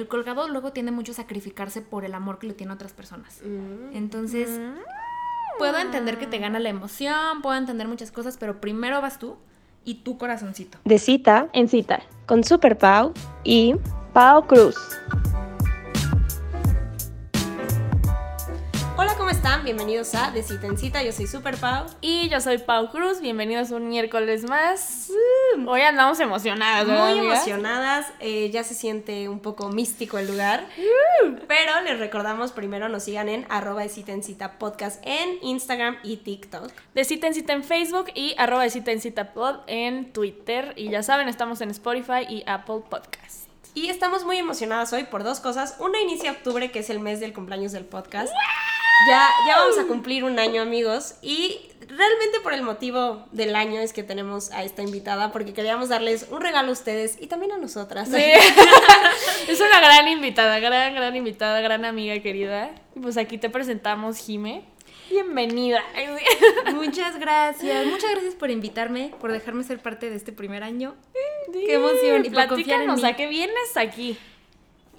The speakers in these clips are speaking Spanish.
el colgado luego tiende mucho a sacrificarse por el amor que le tiene a otras personas. Mm. Entonces, puedo entender que te gana la emoción, puedo entender muchas cosas, pero primero vas tú y tu corazoncito. De cita en cita con Super Pau y Pau Cruz. Están? Bienvenidos a De Cita en Cita. Yo soy Super Pau. Y yo soy Pau Cruz, bienvenidos un miércoles más. Hoy andamos emocionadas, ¿verdad, Muy emocionadas, eh, ya se siente un poco místico el lugar. Pero les recordamos primero nos sigan en arroba de cita en cita podcast en Instagram y TikTok. De cita en cita en Facebook y arroba de cita en cita pod en Twitter. Y ya saben, estamos en Spotify y Apple Podcast. Y estamos muy emocionadas hoy por dos cosas. Una inicia octubre, que es el mes del cumpleaños del podcast. Ya, ya vamos a cumplir un año, amigos. Y realmente por el motivo del año es que tenemos a esta invitada, porque queríamos darles un regalo a ustedes y también a nosotras. Sí. es una gran invitada, gran, gran invitada, gran amiga querida. Y pues aquí te presentamos, Jime. Bienvenida. Muchas gracias, muchas gracias por invitarme, por dejarme ser parte de este primer año. Qué emoción y por confiar en Platícanos, mí. ¿a qué vienes aquí?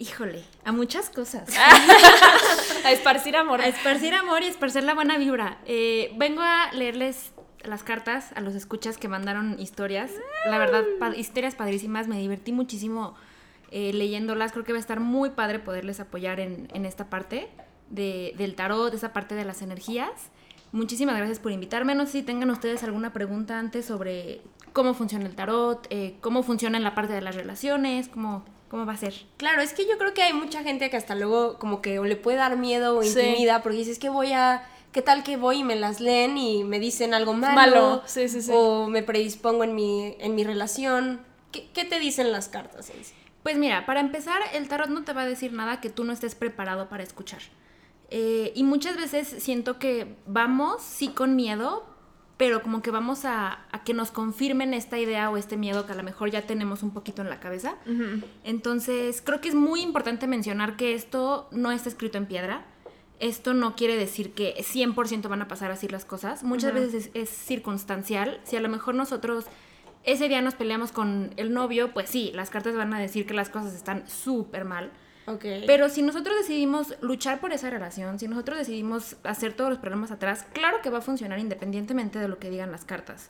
Híjole, a muchas cosas. A esparcir amor. A esparcir amor y esparcir la buena vibra. Eh, vengo a leerles las cartas a los escuchas que mandaron historias. La verdad, pa- historias padrísimas. Me divertí muchísimo eh, leyéndolas. Creo que va a estar muy padre poderles apoyar en, en esta parte de- del tarot, esa parte de las energías. Muchísimas gracias por invitarme. No sé si tengan ustedes alguna pregunta antes sobre cómo funciona el tarot, eh, cómo funciona en la parte de las relaciones, cómo, cómo va a ser. Claro, es que yo creo que hay mucha gente que hasta luego como que o le puede dar miedo o Sí. intimida porque dices que voy a... ¿Qué tal que voy y me las leen y me dicen algo malo? Malo, sí, sí, sí. O me predispongo en mi, en mi relación. ¿Qué, qué te dicen las cartas en sí? Pues mira, para empezar, el tarot no te va a decir nada que tú no estés preparado para escuchar. Eh, y muchas veces siento que vamos, sí, con miedo, pero como que vamos a, a que nos confirmen esta idea o este miedo que a lo mejor ya tenemos un poquito en la cabeza. Entonces, creo que es muy importante mencionar que esto no está escrito en piedra. Esto no quiere decir que 100% van a pasar así las cosas. Muchas veces es, es circunstancial. Si a lo mejor nosotros ese día nos peleamos con el novio, pues sí, las cartas van a decir que las cosas están súper mal. Ok. Pero si nosotros decidimos luchar por esa relación, si nosotros decidimos hacer todos los problemas atrás, claro que va a funcionar independientemente de lo que digan las cartas.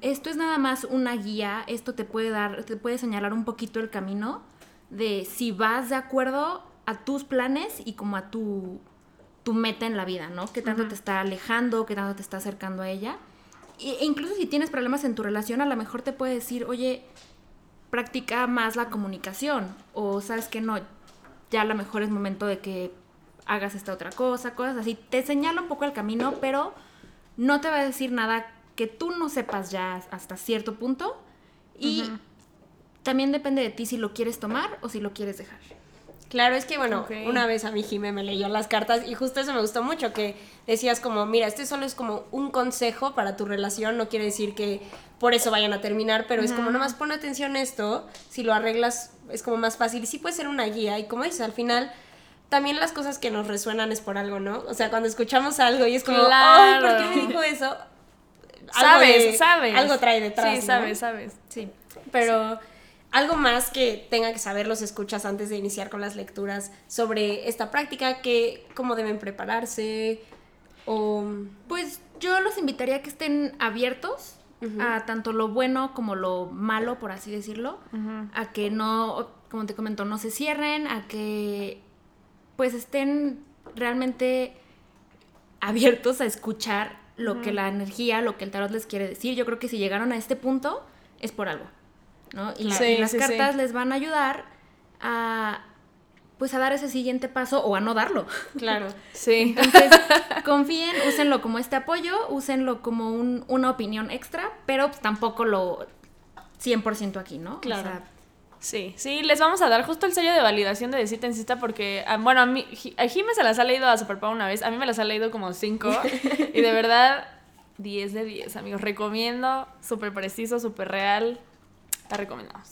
Esto es nada más una guía, esto te puede dar, te puede señalar un poquito el camino de si vas de acuerdo a tus planes y como a tu, tu meta en la vida, ¿no? Qué tanto te está alejando, qué tanto te está acercando a ella. E incluso si tienes problemas en tu relación, a lo mejor te puede decir, oye, practica más la comunicación o sabes que no, ya a lo mejor es momento de que hagas esta otra cosa, cosas así. Te señala un poco el camino, pero no te va a decir nada que tú no sepas ya hasta cierto punto. Y también depende de ti si lo quieres tomar o si lo quieres dejar. Claro, es que bueno, una vez a mí Jime me leyó las cartas y justo eso me gustó mucho, que decías como, mira, este solo es como un consejo para tu relación, no quiere decir que por eso vayan a terminar, pero es como nomás pon atención a esto, si lo arreglas es como más fácil y sí puede ser una guía y como dices, al final también las cosas que nos resuenan es por algo, ¿no? O sea, cuando escuchamos algo y es como, ay, ¿por qué me dijo eso? Algo Sabes, de- sabes. Algo trae detrás, Sí, ¿no? sabes, sabes. Sí. Pero algo más que tengan que saber los escuchas antes de iniciar con las lecturas sobre esta práctica, que cómo deben prepararse o Pues yo los invitaría a que estén abiertos a tanto lo bueno como lo malo, por así decirlo. A que no, como te comento, no se cierren, a que pues estén realmente abiertos a escuchar lo que la energía, lo que el tarot les quiere decir. Yo creo que si llegaron a este punto es por algo. ¿No? Y, la- Sí, y las sí, sí. cartas les van a ayudar a pues a dar ese siguiente paso o a no darlo. claro. Sí. Entonces, confíen, úsenlo como este apoyo, úsenlo como un- una opinión extra, pero pues, tampoco lo 100% aquí, ¿no? O Claro. sea, Sí, sí, les vamos a dar justo el sello de validación de de cita en cita porque, ah, bueno, a mí, a se las ha leído a Superpau una vez, a mí me las ha leído como cinco y de verdad, 10 de 10, amigos, recomiendo, súper preciso, súper real, la recomendamos.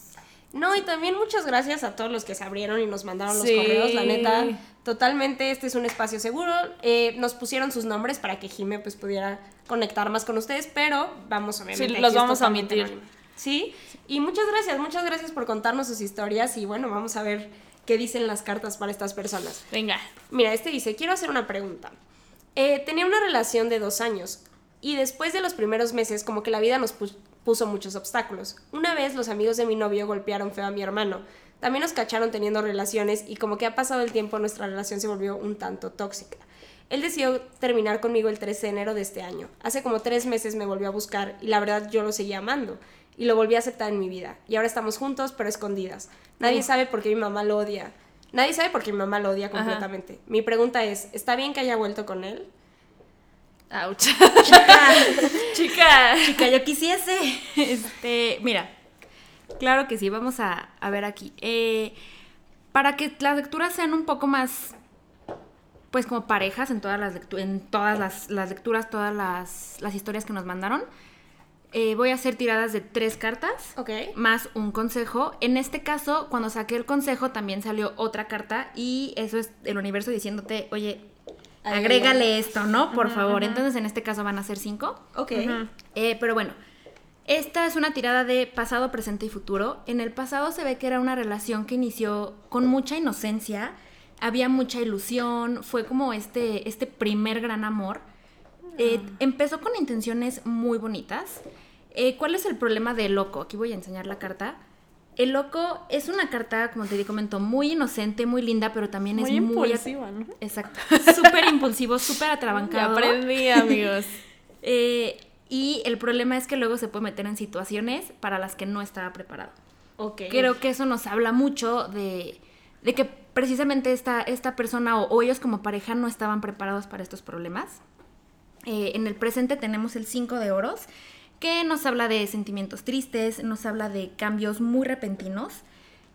No, y también muchas gracias a todos los que se abrieron y nos mandaron los Sí. correos, la neta. Totalmente, este es un espacio seguro. Eh, nos pusieron sus nombres para que Jime pues pudiera conectar más con ustedes, pero vamos obviamente. Sí, los vamos a omitir. anónimo. Sí, y muchas gracias, muchas gracias por contarnos sus historias y bueno, vamos a ver qué dicen las cartas para estas personas. Venga. Mira, este dice, quiero hacer una pregunta. Eh, tenía una relación de dos años y después de los primeros meses como que la vida nos puso muchos obstáculos. Una vez los amigos de mi novio golpearon feo a mi hermano. También nos cacharon teniendo relaciones y como que ha pasado el tiempo nuestra relación se volvió un tanto tóxica. Él decidió terminar conmigo el 13 de enero de este año. Hace como tres meses me volvió a buscar y la verdad yo lo seguía amando y lo volví a aceptar en mi vida. Y ahora estamos juntos pero escondidas. Nadie sabe por qué mi mamá lo odia. Nadie sabe por qué mi mamá lo odia Ajá. completamente. Mi pregunta es, ¿está bien que haya vuelto con él? Ouch. Chica, Chica. chica, yo quisiese. Este, mira, claro que sí, vamos a, a ver aquí. Eh, para que las lecturas sean un poco más, pues como parejas en todas las, lectu- en todas las, las lecturas, todas las, las historias que nos mandaron, eh, voy a hacer tiradas de tres cartas. Ok. más un consejo. En este caso, cuando saqué el consejo, también salió otra carta y eso es el universo diciéndote, oye, Agrégale. esto, ¿no? Por favor. Entonces, en este caso van a ser cinco. Ok. Eh, pero bueno, esta es una tirada de pasado, presente y futuro. En el pasado se ve que era una relación que inició con mucha inocencia, había mucha ilusión, fue como este, este primer gran amor. Eh, empezó con intenciones muy bonitas. Eh, ¿Cuál es el problema de loco? Aquí voy a enseñar la carta. El loco es una carta, como te comento, muy inocente, muy linda, pero también Muy es muy... impulsiva, ¿no? Exacto. Súper impulsivo, súper Ya atrabancado. aprendí, amigos. Eh, y el problema es que luego se puede meter en situaciones para las que no estaba preparado. Ok. Creo que eso nos habla mucho de, de que precisamente esta, esta persona o, o ellos como pareja no estaban preparados para estos problemas. Eh, en el presente tenemos el 5 de oros, que nos habla de sentimientos tristes, nos habla de cambios muy repentinos,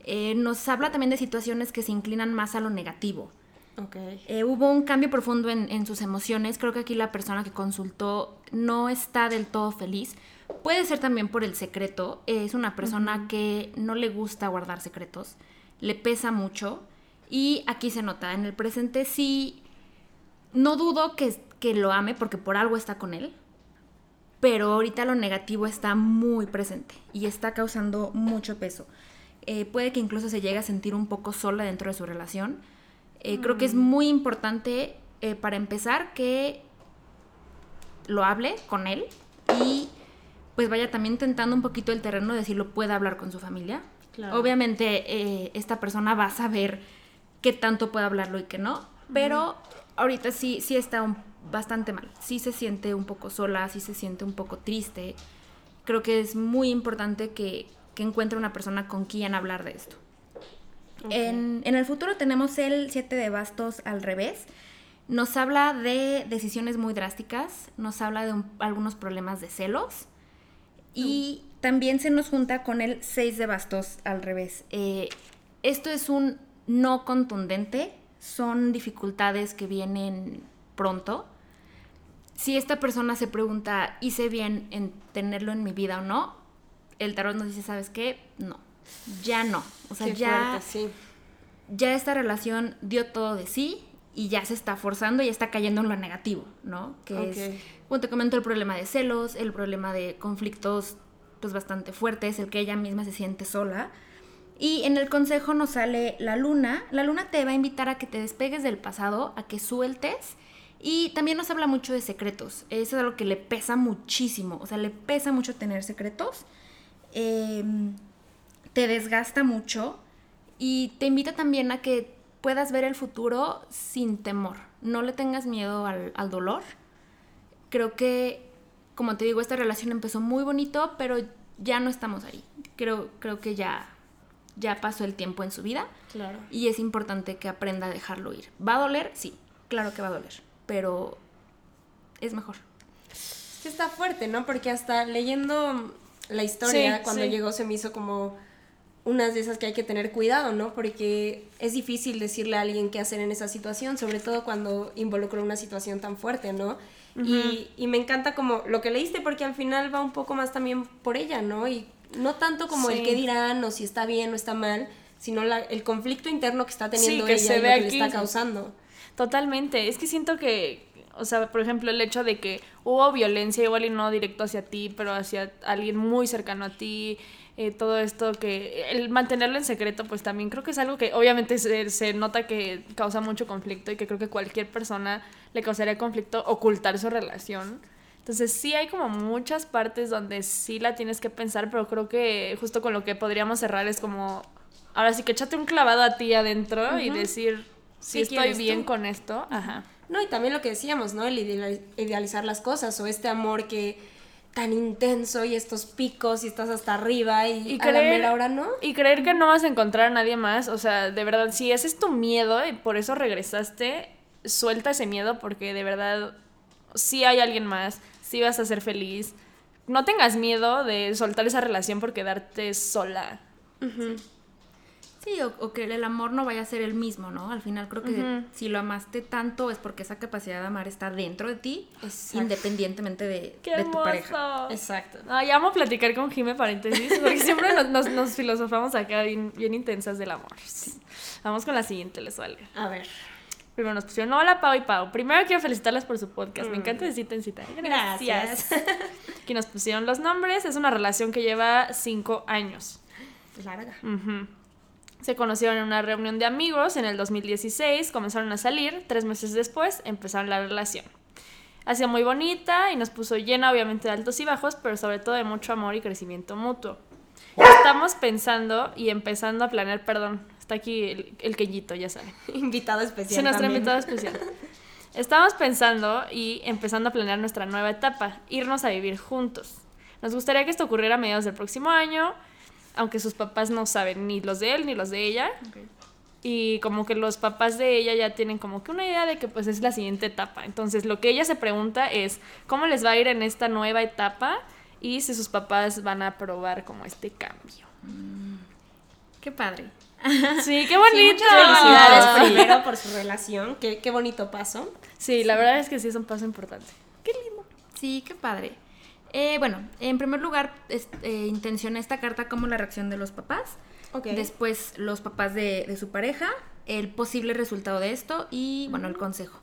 eh, nos habla también de situaciones que se inclinan más a lo negativo. Ok. Eh, hubo un cambio profundo en, en sus emociones. Creo que aquí la persona que consultó no está del todo feliz. Puede ser también por el secreto. Eh, es una persona que no le gusta guardar secretos. Le pesa mucho. Y aquí se nota. En el presente sí. No dudo que, que lo ame porque por algo está con él. Pero ahorita lo negativo está muy presente y está causando mucho peso. Eh, puede que incluso se llegue a sentir un poco sola dentro de su relación. Eh, Creo que es muy importante, eh, para empezar, que lo hable con él y pues vaya también tentando un poquito el terreno de si lo puede hablar con su familia. Claro. Obviamente eh, esta persona va a saber qué tanto puede hablarlo y qué no, pero ahorita sí, sí está un- bastante mal. Sí se siente un poco sola, sí se siente un poco triste. Creo que es muy importante que, que encuentre una persona con quien hablar de esto. En, en el futuro tenemos el 7 de bastos al revés. Nos habla de decisiones muy drásticas, nos habla de un- algunos problemas de celos y también se nos junta con el 6 de bastos al revés. Eh, esto es un no contundente, son dificultades que vienen pronto. Si esta persona se pregunta, ¿hice bien en tenerlo en mi vida o no? El tarot nos dice, ¿sabes qué? No, ya no. O sea, Qué ya fuerte, sí. ya esta relación dio todo de sí y ya se está forzando y está cayendo en lo negativo, ¿no? Que Ok. es, como te comento, el problema de celos, el problema de conflictos pues bastante fuertes, el que ella misma se siente sola. Y en el consejo nos sale la luna. La luna te va a invitar a que te despegues del pasado, a que sueltes. Y también nos habla mucho de secretos. Eso es algo que le pesa muchísimo. O sea, le pesa mucho tener secretos. Em, te desgasta mucho y te invita también a que puedas ver el futuro sin temor. No le tengas miedo al, al dolor. Creo que, como te digo, esta relación empezó muy bonito, pero ya no estamos ahí. Creo, creo que ya, ya pasó el tiempo en su vida Claro. y es importante que aprenda a dejarlo ir. ¿Va a doler? Sí, claro que va a doler, pero es mejor. Es que está fuerte, ¿no? Porque hasta leyendo la historia, Sí, cuando sí. llegó se me hizo como unas de esas que hay que tener cuidado, ¿no? Porque es difícil decirle a alguien qué hacer en esa situación, sobre todo cuando involucra una situación tan fuerte, ¿no? y, y me encanta como lo que leíste porque al final va un poco más también por ella, ¿no? Y no tanto como el Sí. qué dirán o si está bien o está mal, sino la- el conflicto interno que está teniendo que ella se y lo que le aquí. está causando. Totalmente. Es que siento que, o sea, por ejemplo, el hecho de que hubo violencia igual y no directo hacia ti, pero hacia alguien muy cercano a ti, eh, todo esto que el mantenerlo en secreto pues también creo que es algo que obviamente se, se, nota que causa mucho conflicto y que creo que cualquier persona le causaría conflicto ocultar su relación. Entonces sí hay como muchas partes donde sí la tienes que pensar, pero creo que justo con lo que podríamos cerrar es como, ahora sí que échate un clavado a ti adentro y decir si estoy bien con esto. Ajá. No, y también lo que decíamos, ¿no? El idealizar las cosas o este amor que tan intenso y estos picos y estás hasta arriba y, creer, a la no. Y creer que no vas a encontrar a nadie más, o sea, de verdad, si ese es tu miedo y por eso regresaste, suelta ese miedo porque de verdad si hay alguien más, si vas a ser feliz. No tengas miedo de soltar esa relación por quedarte sola. Sí, o, que el amor no vaya a ser el mismo, ¿no? Al final creo que si lo amaste tanto es porque esa capacidad de amar está dentro de ti, independientemente de, tu pareja. Exacto. No, ya vamos a platicar con Jime paréntesis, porque siempre nos, filosofamos acá bien, intensas del amor. Vamos con la siguiente, les vale. A ver. Primero nos pusieron, hola Pau y Pau. Primero quiero felicitarlas por su podcast. Me mm. encanta de cita en cita. Gracias. Aquí nos pusieron los nombres. Es una relación que lleva cinco años. Larga. Se conocieron en una reunión de amigos en el 2016, comenzaron a salir, tres meses después empezaron la relación. Hacía muy bonita y nos puso llena obviamente de altos y bajos, pero sobre todo de mucho amor y crecimiento mutuo. Estamos pensando y empezando a planear, perdón, está aquí el, el ya saben. Invitado especial. Sí, nuestro invitado especial. Estamos pensando y empezando a planear nuestra nueva etapa, irnos a vivir juntos. Nos gustaría que esto ocurriera a mediados del próximo año aunque sus papás no saben ni los de él ni los de ella. Y como que los papás de ella ya tienen como que una idea de que pues es la siguiente etapa. Entonces lo que ella se pregunta es cómo les va a ir en esta nueva etapa y si sus papás van a aprobar como este cambio. Mm. Qué padre. Sí, qué bonito. muchas felicidades primero por su relación. Qué, qué bonito paso. Sí, la verdad es que sí es un paso importante. Qué lindo. Sí, qué padre. Eh, bueno, en primer lugar, eh, intencioné esta carta como la reacción de los papás. Después, los papás de, su pareja, el posible resultado de esto y, bueno, el consejo.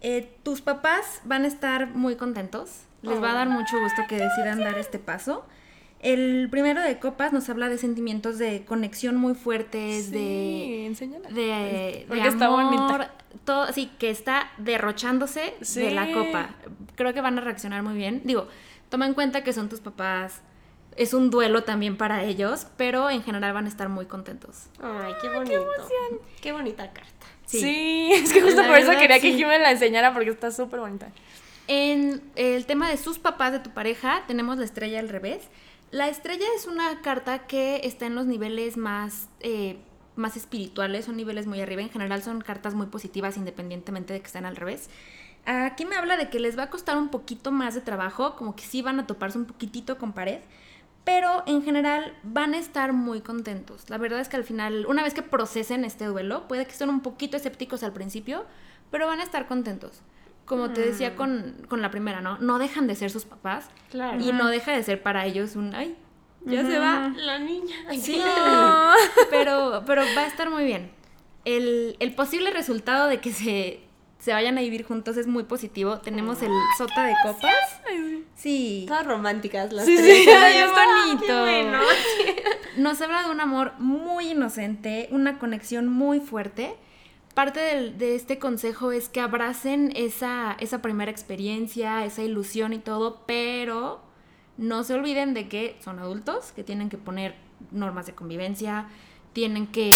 Eh, tus papás van a estar muy contentos. Les va a dar mucho gusto que decidan dar este paso. El primero de copas nos habla de sentimientos de conexión muy fuertes, de, de, de amor, todo, sí, que está derrochándose de la copa. Creo que van a reaccionar muy bien. Digo, Toma en cuenta que son tus papás. Es un duelo también para ellos, pero en general van a estar muy contentos. Ay, qué bonito. Qué, bonita carta. Sí. es que justo por eso quería que Jimmy la enseñara porque está súper bonita. En el tema de sus papás de tu pareja, tenemos la estrella al revés. La estrella es una carta que está en los niveles más, eh, más espirituales, son niveles muy arriba. En general son cartas muy positivas independientemente de que estén al revés. Aquí me habla de que les va a costar un poquito más de trabajo, como que sí van a toparse un poquitito con pared, pero en general van a estar muy contentos. La verdad es que al final, una vez que procesen este duelo, puede que estén un poquito escépticos al principio, pero van a estar contentos. Como te decía mm. con, la primera, ¿no? No dejan de ser sus papás claro. y no deja de ser para ellos un, ay, ya se va. La niña. Sí, pero, pero va a estar muy bien. El, el posible resultado de que se se vayan a vivir juntos es muy positivo. Tenemos el sota de copas. Sí. Todas románticas las sí, tres. Sí, es bonito. Nos habla de un amor muy inocente, una conexión muy fuerte. Parte de este consejo es que abracen esa, esa primera experiencia, esa ilusión y todo, pero no se olviden de que son adultos, que tienen que poner normas de convivencia, tienen que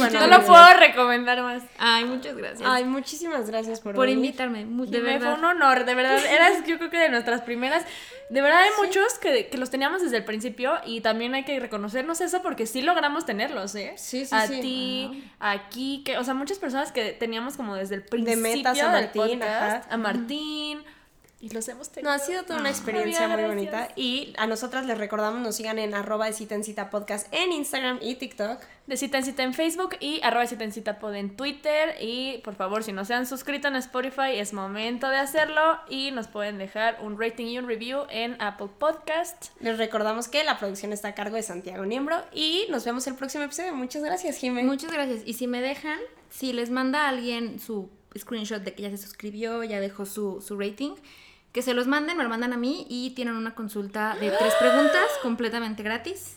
bueno. No lo puedo recomendar más. Ay, muchas gracias. Ay, muchísimas gracias por, por venir. invitarme. de verdad. fue un honor, de verdad. Eras, yo creo que de nuestras primeras. De verdad, hay muchos que, que los teníamos desde el principio y también hay que reconocernos eso porque sí logramos tenerlos, ¿eh? Sí, sí, a sí. ti, aquí, que, o sea, muchas personas que teníamos como desde el principio metas a Martín, podcast, ajá. a Martín, y los hemos tenido. No, ha sido toda una experiencia María, muy gracias. bonita. Y a nosotras les recordamos, nos sigan en arroba de cita en cita podcast en Instagram y TikTok. De cita en cita en Facebook y arroba cita en cita pod en Twitter. Y por favor, si no se han suscrito en Spotify, es momento de hacerlo. Y nos pueden dejar un rating y un review en Apple Podcast. Les recordamos que la producción está a cargo de Santiago Niembro y nos vemos el próximo episodio. Muchas gracias, Jimé. Muchas gracias. Y si me dejan, si les manda a alguien su screenshot de que ya se suscribió, ya dejó su, su rating, que se los manden, me lo mandan a mí y tienen una consulta de tres preguntas completamente gratis.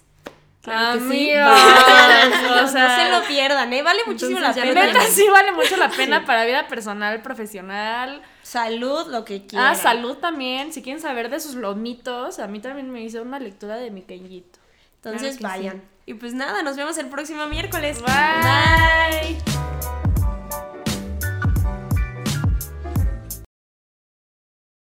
Claro que sí. O no sea, se lo pierdan, ¿eh? Vale muchísimo Entonces la pena. Neta, sí vale mucho la pena para vida personal, profesional. Salud, lo que quieran. Ah, salud también. Si quieren saber de sus lomitos, a mí también me hizo una lectura de mi Kenjito. Entonces Claro vayan. Y pues nada, nos vemos el próximo miércoles. Bye.